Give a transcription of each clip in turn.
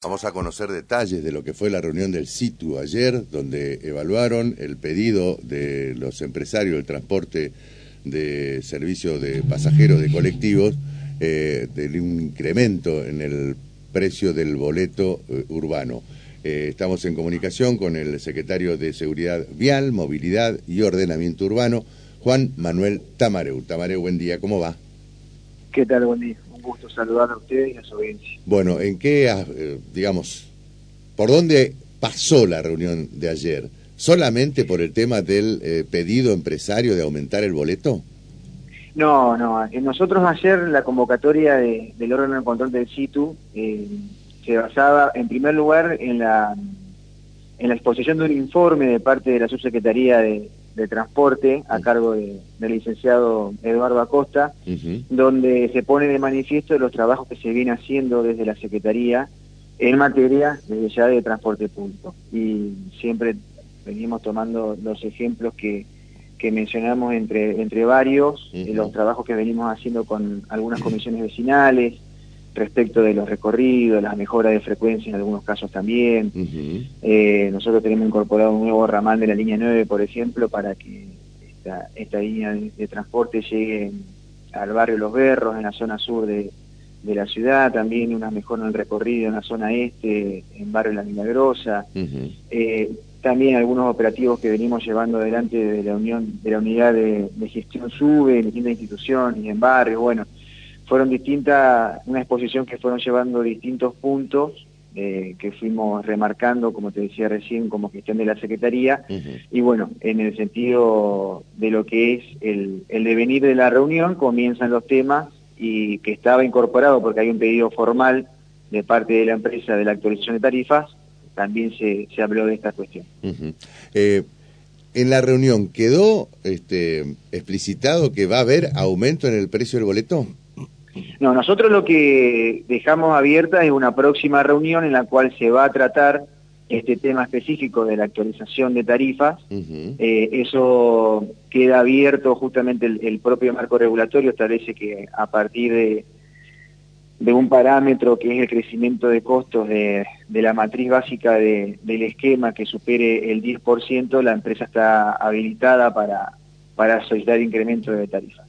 Vamos a conocer detalles de lo que fue la reunión del CITU ayer, donde evaluaron el pedido de los empresarios del transporte de servicios de pasajeros de colectivos eh, de un incremento en el precio del boleto eh, urbano. Eh, estamos en comunicación con el secretario de Seguridad Vial, Movilidad y Ordenamiento Urbano, Juan Manuel Tamareu. Tamareu, buen día, ¿cómo va? ¿Qué tal? Buen día gusto saludar a ustedes y a su audiencia. Bueno, ¿en qué, eh, digamos, por dónde pasó la reunión de ayer? ¿Solamente por el tema del eh, pedido empresario de aumentar el boleto? No, no. Nosotros ayer la convocatoria del órgano de control del SITU eh, se basaba en primer lugar en la, en la exposición de un informe de parte de la subsecretaría de, de transporte a cargo del licenciado Eduardo Acosta, donde se pone de manifiesto los trabajos que se viene haciendo desde la Secretaría en materia desde ya de transporte público. Y siempre venimos tomando los ejemplos que, que mencionamos entre, entre varios, los trabajos que venimos haciendo con algunas comisiones vecinales, respecto de los recorridos, la mejora de frecuencia en algunos casos también. Eh, nosotros tenemos incorporado un nuevo ramal de la línea 9, por ejemplo, para que esta, esta línea de, transporte llegue al barrio Los Berros, en la zona sur de, de, la ciudad, también una mejora en el recorrido en la zona este, en barrio La Milagrosa. Eh, también algunos operativos que venimos llevando adelante de la unión de la unidad de, de gestión SUBE en distintas instituciones y en barrios, bueno, fueron distintas, una exposición que fueron llevando distintos puntos eh, que fuimos remarcando, como te decía recién, como gestión de la Secretaría, y bueno, en el sentido de lo que es el, el devenir de la reunión, comienzan los temas y que estaba incorporado porque hay un pedido formal de parte de la empresa de la actualización de tarifas, también se, se habló de esta cuestión. Eh, en la reunión, ¿quedó este, explicitado que va a haber aumento en el precio del boleto? No, nosotros lo que dejamos abierta es una próxima reunión en la cual se va a tratar este tema específico de la actualización de tarifas. Eh, eso queda abierto, justamente el, propio marco regulatorio establece que a partir de, de, un parámetro que es el crecimiento de costos de, la matriz básica del esquema que supere el 10%, la empresa está habilitada para para solicitar incremento de tarifa.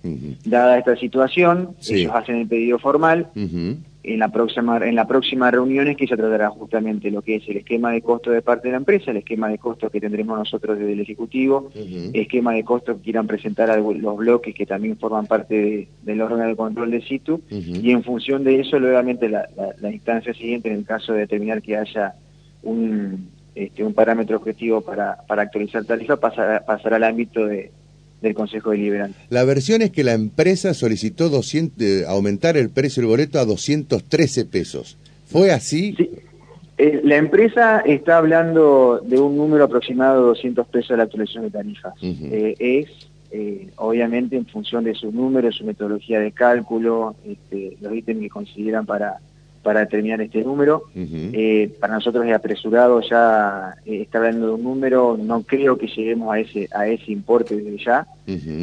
Dada esta situación, ellos hacen el pedido formal, en, la próxima, en la próxima reunión es que se tratará justamente lo que es el esquema de costo de parte de la empresa, el esquema de costo que tendremos nosotros desde el Ejecutivo, el esquema de costo que quieran presentar los bloques que también forman parte del órgano de control de SITU, y en función de eso, nuevamente la, instancia siguiente, en el caso de determinar que haya un, este, un parámetro objetivo para, para actualizar tarifa, pasará, pasará al ámbito de del Consejo Deliberante. La versión es que la empresa solicitó 200, eh, aumentar el precio del boleto a 213 pesos. ¿Fue así? Sí. Eh, la empresa está hablando de un número aproximado de 200 pesos de la actualización de tarifas. Eh, es, obviamente, en función de su número, su metodología de cálculo, este, los ítems que consideran para para determinar este número. Eh, para nosotros es apresurado ya eh, está hablando de un número, no creo que lleguemos a ese, a ese importe desde ya,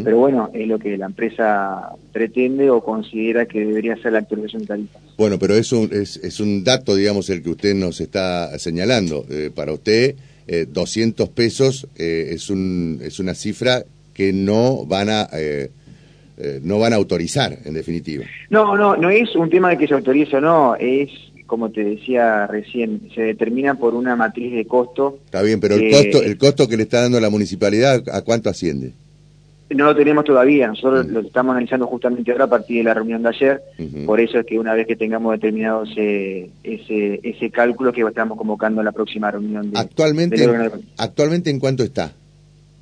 pero bueno, es lo que la empresa pretende o considera que debería ser la actualización de tarifas. Bueno, pero es un, es, es un dato, digamos, el que usted nos está señalando. Eh, para usted, 200 pesos es, un, es una cifra que no van a eh, no van a autorizar, en definitiva. No, no, no es un tema de que se autorice o no, es, como te decía recién, se determina por una matriz de costo. Está bien, pero el, costo, el costo que le está dando la municipalidad, ¿a cuánto asciende? No lo tenemos todavía, nosotros lo estamos analizando justamente ahora a partir de la reunión de ayer, por eso es que una vez que tengamos determinado ese, ese, ese cálculo que estamos convocando a la próxima reunión. De, actualmente, ¿Actualmente en cuánto está?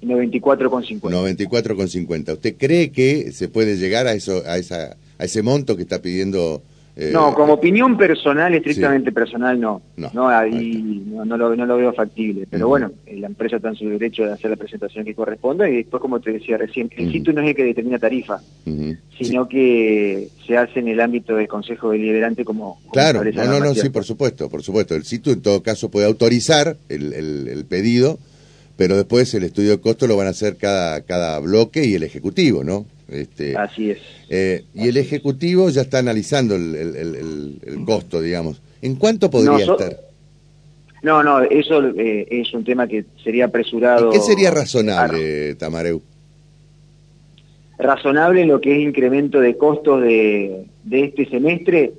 94,50. 94,50. ¿Usted cree que se puede llegar a eso a esa a ese monto que está pidiendo eh, no, como opinión personal, estrictamente personal, no. No, ahí no, lo, no, lo, veo factible. Pero bueno, eh, la empresa está en su derecho de hacer la presentación que corresponda y después, como te decía recién, el sitio no es el que determina tarifa, sino que se hace en el ámbito del Consejo Deliberante como... claro, no, no, no, sí, por supuesto, por supuesto. El sitio en todo caso puede autorizar el, el, el pedido pero después el estudio de costo lo van a hacer cada, cada bloque y el Ejecutivo, ¿no? Este, Así es. Eh, y el Ejecutivo ya está analizando el, el, el, costo, digamos. ¿En cuánto podría estar? No, no, eso eh, es un tema que sería apresurado. ¿Qué sería razonable, Tamareu? Razonable lo que es incremento de costos de, de este semestre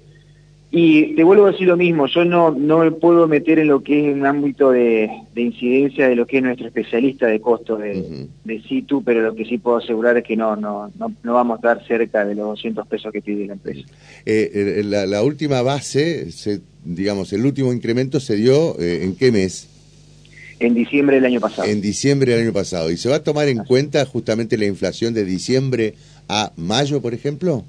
y te vuelvo a decir lo mismo, yo no, no me puedo meter en lo que es un ámbito de, incidencia de lo que es nuestro especialista de costos de, de situ, pero lo que sí puedo asegurar es que no, no, no, vamos a estar cerca de los 200 pesos que pide la empresa. Eh, eh, la, última base, se, digamos, el último incremento se dio eh, en qué mes? En diciembre del año pasado. En diciembre del año pasado. ¿Y se va a tomar en cuenta justamente la inflación de diciembre a mayo, por ejemplo?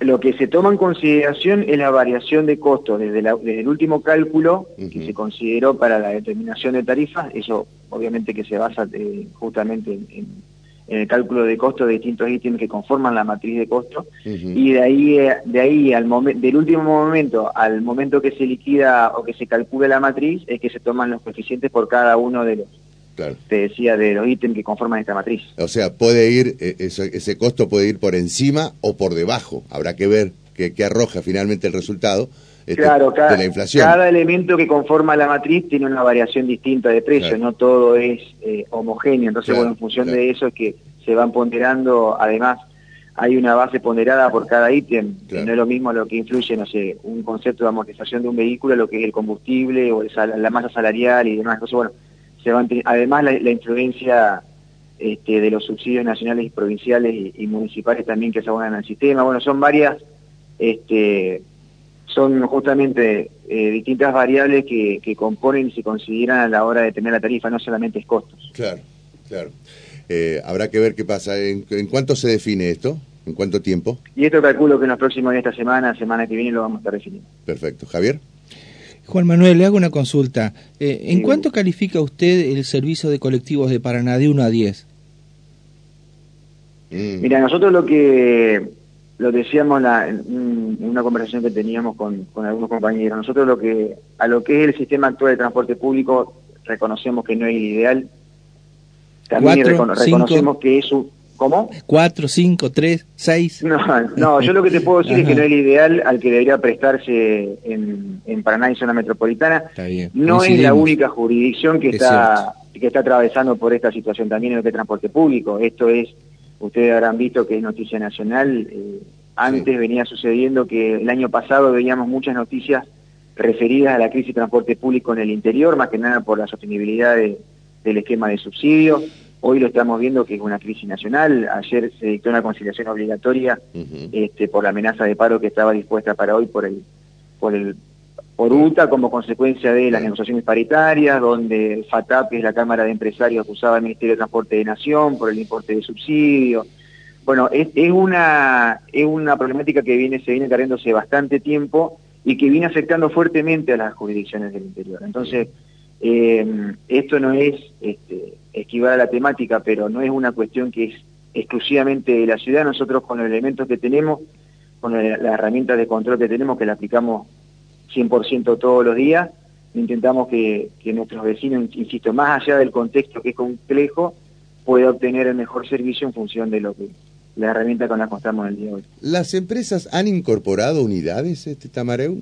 Lo que se toma en consideración es la variación de costos. Desde, el último cálculo que se consideró para la determinación de tarifas, eso obviamente que se basa eh, justamente en, el cálculo de costos de distintos ítems que conforman la matriz de costos, y de ahí, eh, de ahí al del último momento al momento que se liquida o que se calcula la matriz, es que se toman los coeficientes por cada uno de los te decía de los ítems que conforman esta matriz. O sea, puede ir, eh, ese, costo puede ir por encima o por debajo. Habrá que ver qué, arroja finalmente el resultado. Este, claro, cada, de la inflación. cada elemento que conforma la matriz tiene una variación distinta de precio, no todo es eh, homogéneo, entonces bueno, en función de eso es que se van ponderando, además hay una base ponderada por cada ítem, no es lo mismo lo que influye, no sé, un concepto de amortización de un vehículo, lo que es el combustible o la masa salarial y demás cosas, bueno, además la, influencia este, de los subsidios nacionales y provinciales y, municipales también que se abonan al sistema. Bueno, son varias, este, son justamente eh, distintas variables que, componen y se consideran a la hora de tener la tarifa, no solamente es costos. Claro, claro. Eh, habrá que ver qué pasa. ¿En, cuánto se define esto? ¿En cuánto tiempo? Y esto calculo que en los próximos días esta semana, semana que viene, lo vamos a estar definiendo. Perfecto. Javier. Juan Manuel, le hago una consulta. Eh, ¿En cuánto califica usted el servicio de colectivos de Paraná de 1 a 10? Mm. Mira, nosotros lo que lo decíamos en, una conversación que teníamos con, algunos compañeros, nosotros lo que a lo que es el sistema actual de transporte público reconocemos que no es el ideal. También reconocemos que es un ¿Cómo? ¿Cuatro, cinco, tres, seis? No, no yo lo que te puedo decir es que no es el ideal al que debería prestarse en, en Paraná y zona metropolitana. Está bien. No es la única jurisdicción que está, que está atravesando por esta situación también en lo que es transporte público. Esto es, ustedes habrán visto que es noticia nacional. Eh, antes venía sucediendo que el año pasado veíamos muchas noticias referidas a la crisis de transporte público en el interior, más que nada por la sostenibilidad del esquema de subsidio Hoy lo estamos viendo que es una crisis nacional. Ayer se dictó una conciliación obligatoria este, por la amenaza de paro que estaba dispuesta para hoy por el por el por UTA como consecuencia de las negociaciones paritarias, donde FATAP, que es la Cámara de Empresarios, acusaba al Ministerio de Transporte de Nación por el importe de subsidio. Bueno, es, es, una, es una problemática que viene, se viene cargándose bastante tiempo y que viene afectando fuertemente a las jurisdicciones del interior. Entonces, eh, esto no es este, esquivar a la temática, pero no es una cuestión que es exclusivamente de la ciudad. Nosotros con los elementos que tenemos, con las herramientas de control que tenemos, que la aplicamos 100% todos los días, intentamos que, nuestros vecinos, insisto, más allá del contexto que es complejo, pueda obtener el mejor servicio en función de lo que la herramienta con la que estamos el día de hoy. ¿Las empresas han incorporado unidades, este Tamareu?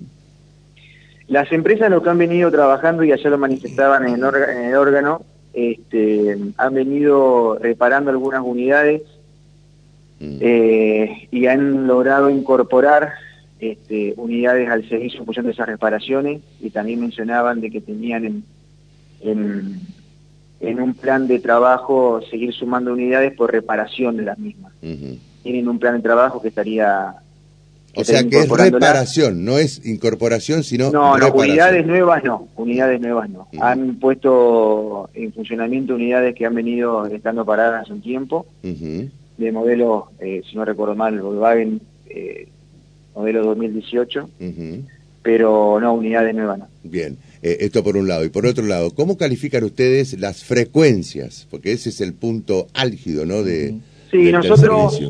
Las empresas lo que han venido trabajando, y ayer lo manifestaban en el, órgano, este, han venido reparando algunas unidades mm. eh, y han logrado incorporar este, unidades al servicio de esas reparaciones y también mencionaban de que tenían en, en, un plan de trabajo seguir sumando unidades por reparación de las mismas. Tienen un plan de trabajo que estaría o sea que es reparación, no es incorporación, sino No, no, unidades nuevas no, unidades nuevas no. Han puesto en funcionamiento unidades que han venido estando paradas hace un tiempo, de modelo, eh, si no recuerdo mal, Volkswagen, eh, modelo 2018, pero no, unidades nuevas no. Bien, eh, esto por un lado. Y por otro lado, ¿cómo califican ustedes las frecuencias? Porque ese es el punto álgido, ¿no? De, sí, nosotros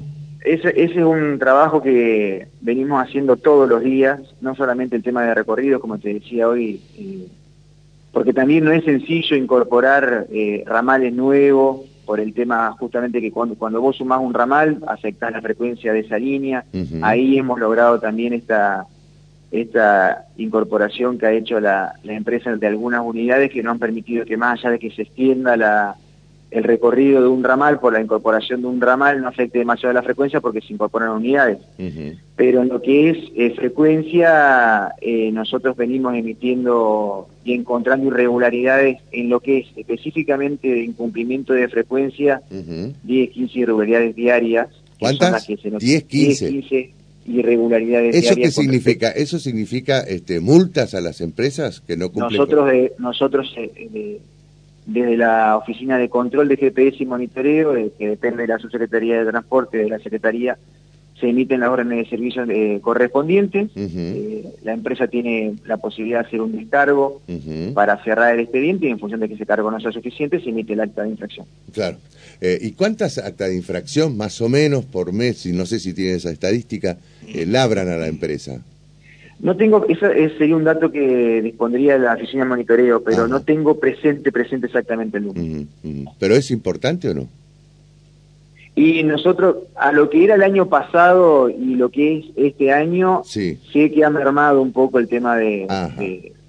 ese, es un trabajo que venimos haciendo todos los días, no solamente el tema de recorrido, como te decía hoy, eh, porque también no es sencillo incorporar eh, ramales nuevos por el tema justamente que cuando, cuando vos sumás un ramal, afectás la frecuencia de esa línea. Ahí hemos logrado también esta, esta incorporación que ha hecho la, la empresa de algunas unidades que no han permitido que más allá de que se extienda la, el recorrido de un ramal por la incorporación de un ramal no afecte demasiado la frecuencia porque se incorporan unidades. Pero en lo que es eh, frecuencia, eh, nosotros venimos emitiendo y encontrando irregularidades en lo que es específicamente de incumplimiento de frecuencia, 10, 15 irregularidades diarias. ¿Cuántas? 10, 15. irregularidades ¿Eso qué significa? ¿Eso significa este, multas a las empresas que no cumplen? Nosotros, nosotros eh, desde la Oficina de Control de GPS y Monitoreo, que depende de la Subsecretaría de Transporte, de la Secretaría, se emiten las órdenes de servicio eh, correspondientes. Eh, la empresa tiene la posibilidad de hacer un descargo para cerrar el expediente y en función de que ese cargo no sea suficiente, se emite el acta de infracción. Claro. Eh, ¿Y cuántas actas de infracción, más o menos, por mes, y no sé si tiene esa estadística, labran a la empresa? No tengo, eso sería un dato que dispondría la oficina de monitoreo, pero no tengo presente, presente exactamente el número. ¿Pero es importante o no? Y nosotros, a lo que era el año pasado y lo que es este año, sí. sé que ha mermado un poco el tema de,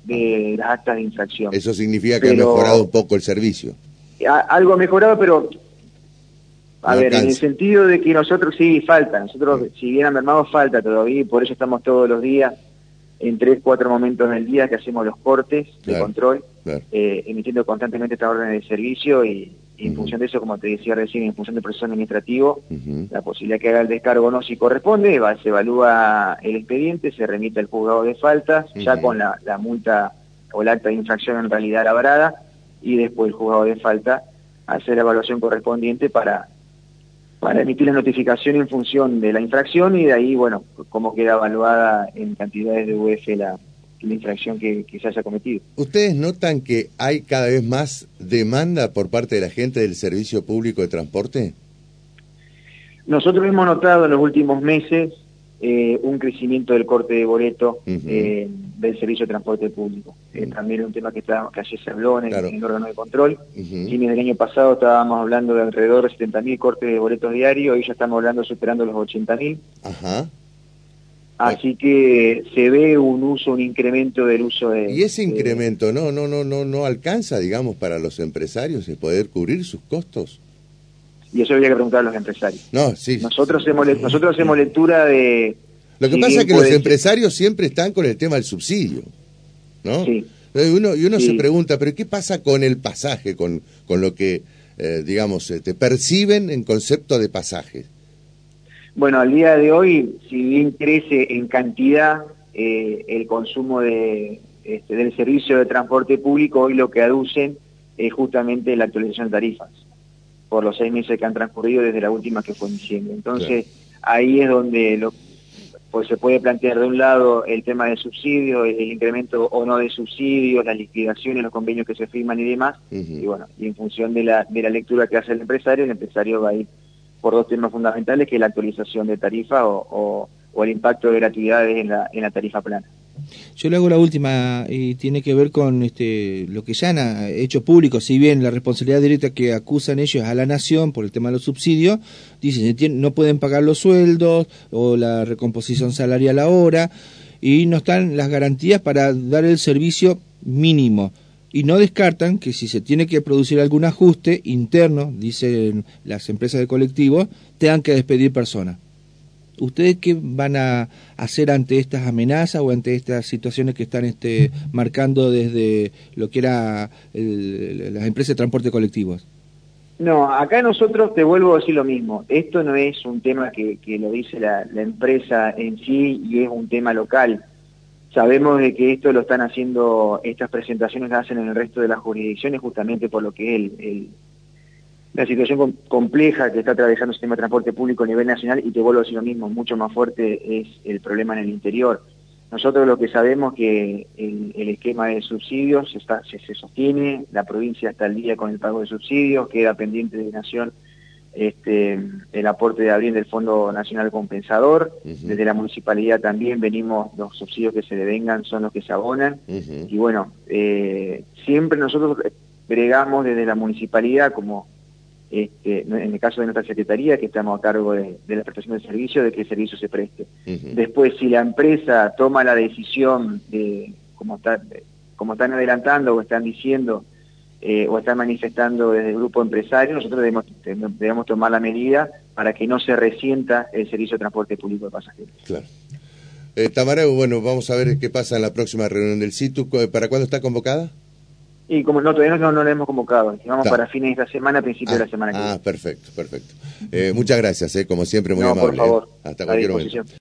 de, las actas de infracción. Eso significa que ha mejorado un poco el servicio. algo ha mejorado, pero a ver, en el sentido de que nosotros sí falta, nosotros si bien ha mermado falta todavía y por eso estamos todos los días en tres, cuatro momentos del día que hacemos los cortes de control, eh, emitiendo constantemente esta orden de servicio y, en función de eso, como te decía recién, en función del proceso administrativo, la posibilidad que haga el descargo no si corresponde, va, se evalúa el expediente, se remite al juzgado de faltas, ya con la, la, multa o el acta de infracción en realidad labrada, y después el juzgado de falta hace la evaluación correspondiente para para emitir la notificación en función de la infracción y de ahí, bueno, cómo queda evaluada en cantidades de UF la, la infracción que, se haya cometido. ¿Ustedes notan que hay cada vez más demanda por parte de la gente del servicio público de transporte? Nosotros hemos notado en los últimos meses eh, un crecimiento del corte de boleto eh, del servicio de transporte público. Eh, también un tema que, está, que ayer se habló en el, órgano de control. y desde el año pasado estábamos hablando de alrededor de 70.000 cortes de boletos diarios, hoy ya estamos hablando superando los 80.000. Ajá. Así que se ve un uso, un incremento del uso de... Y ese incremento no, no, no, no, no alcanza, digamos, para los empresarios el poder cubrir sus costos y eso habría que preguntar a los empresarios. No, sí. Nosotros hacemos, nosotros hacemos lectura de... Lo que pasa es que los empresarios siempre están con el tema del subsidio, ¿no? Sí. Y uno, y uno se pregunta, ¿pero qué pasa con el pasaje, con, con lo que, eh, digamos, eh, te perciben en concepto de pasaje? Bueno, al día de hoy, si bien crece en cantidad eh, el consumo de, este, del servicio de transporte público, hoy lo que aducen es justamente la actualización de tarifas por los seis meses que han transcurrido desde la última que fue en diciembre. Entonces, ahí es donde lo, pues se puede plantear de un lado el tema de subsidios, el, incremento o no de subsidios, las liquidaciones, los convenios que se firman y demás, y bueno, y en función de la, de la lectura que hace el empresario, el empresario va a ir por dos temas fundamentales, que es la actualización de tarifa o, o, el impacto de gratuidades en la, en la tarifa plana. Yo le hago la última y tiene que ver con este, lo que ya han hecho público, si bien la responsabilidad directa que acusan ellos a la nación por el tema de los subsidios, dicen no pueden pagar los sueldos o la recomposición salarial ahora y no están las garantías para dar el servicio mínimo. Y no descartan que si se tiene que producir algún ajuste interno, dicen las empresas de colectivo, tengan que despedir personas. ¿Ustedes qué van a hacer ante estas amenazas o ante estas situaciones que están este, marcando desde lo que era las empresas de transporte colectivos? No, acá nosotros te vuelvo a decir lo mismo. Esto no es un tema que, lo dice la, empresa en sí y es un tema local. Sabemos de que esto lo están haciendo, estas presentaciones las hacen en el resto de las jurisdicciones justamente por lo que es el la situación compleja que está atravesando el sistema de transporte público a nivel nacional y te vuelvo a decir lo mismo, mucho más fuerte es el problema en el interior. Nosotros lo que sabemos que el, esquema de subsidios está, se, sostiene, la provincia está al día con el pago de subsidios, queda pendiente de Nación este, el aporte de abril del Fondo Nacional Compensador, desde la municipalidad también venimos, los subsidios que se devengan son los que se abonan, y bueno, eh, siempre nosotros bregamos desde la municipalidad como este, en el caso de nuestra secretaría, que estamos a cargo de, la prestación del servicio, de que el servicio se preste. Después, si la empresa toma la decisión de, como, está, como están adelantando o están diciendo, eh, o están manifestando desde el grupo empresario, nosotros debemos, debemos tomar la medida para que no se resienta el servicio de transporte público de pasajeros. Claro. Eh, Tamareo, bueno, vamos a ver qué pasa en la próxima reunión del CITU. ¿Para cuándo está convocada? Y como no, todavía no, no lo hemos convocado. Vamos para fines de esta semana, principio de la ah, semana que ah, viene. Ah, perfecto, perfecto. Eh, muchas gracias, eh, como siempre, muy amable. Por favor. Hasta cualquier momento.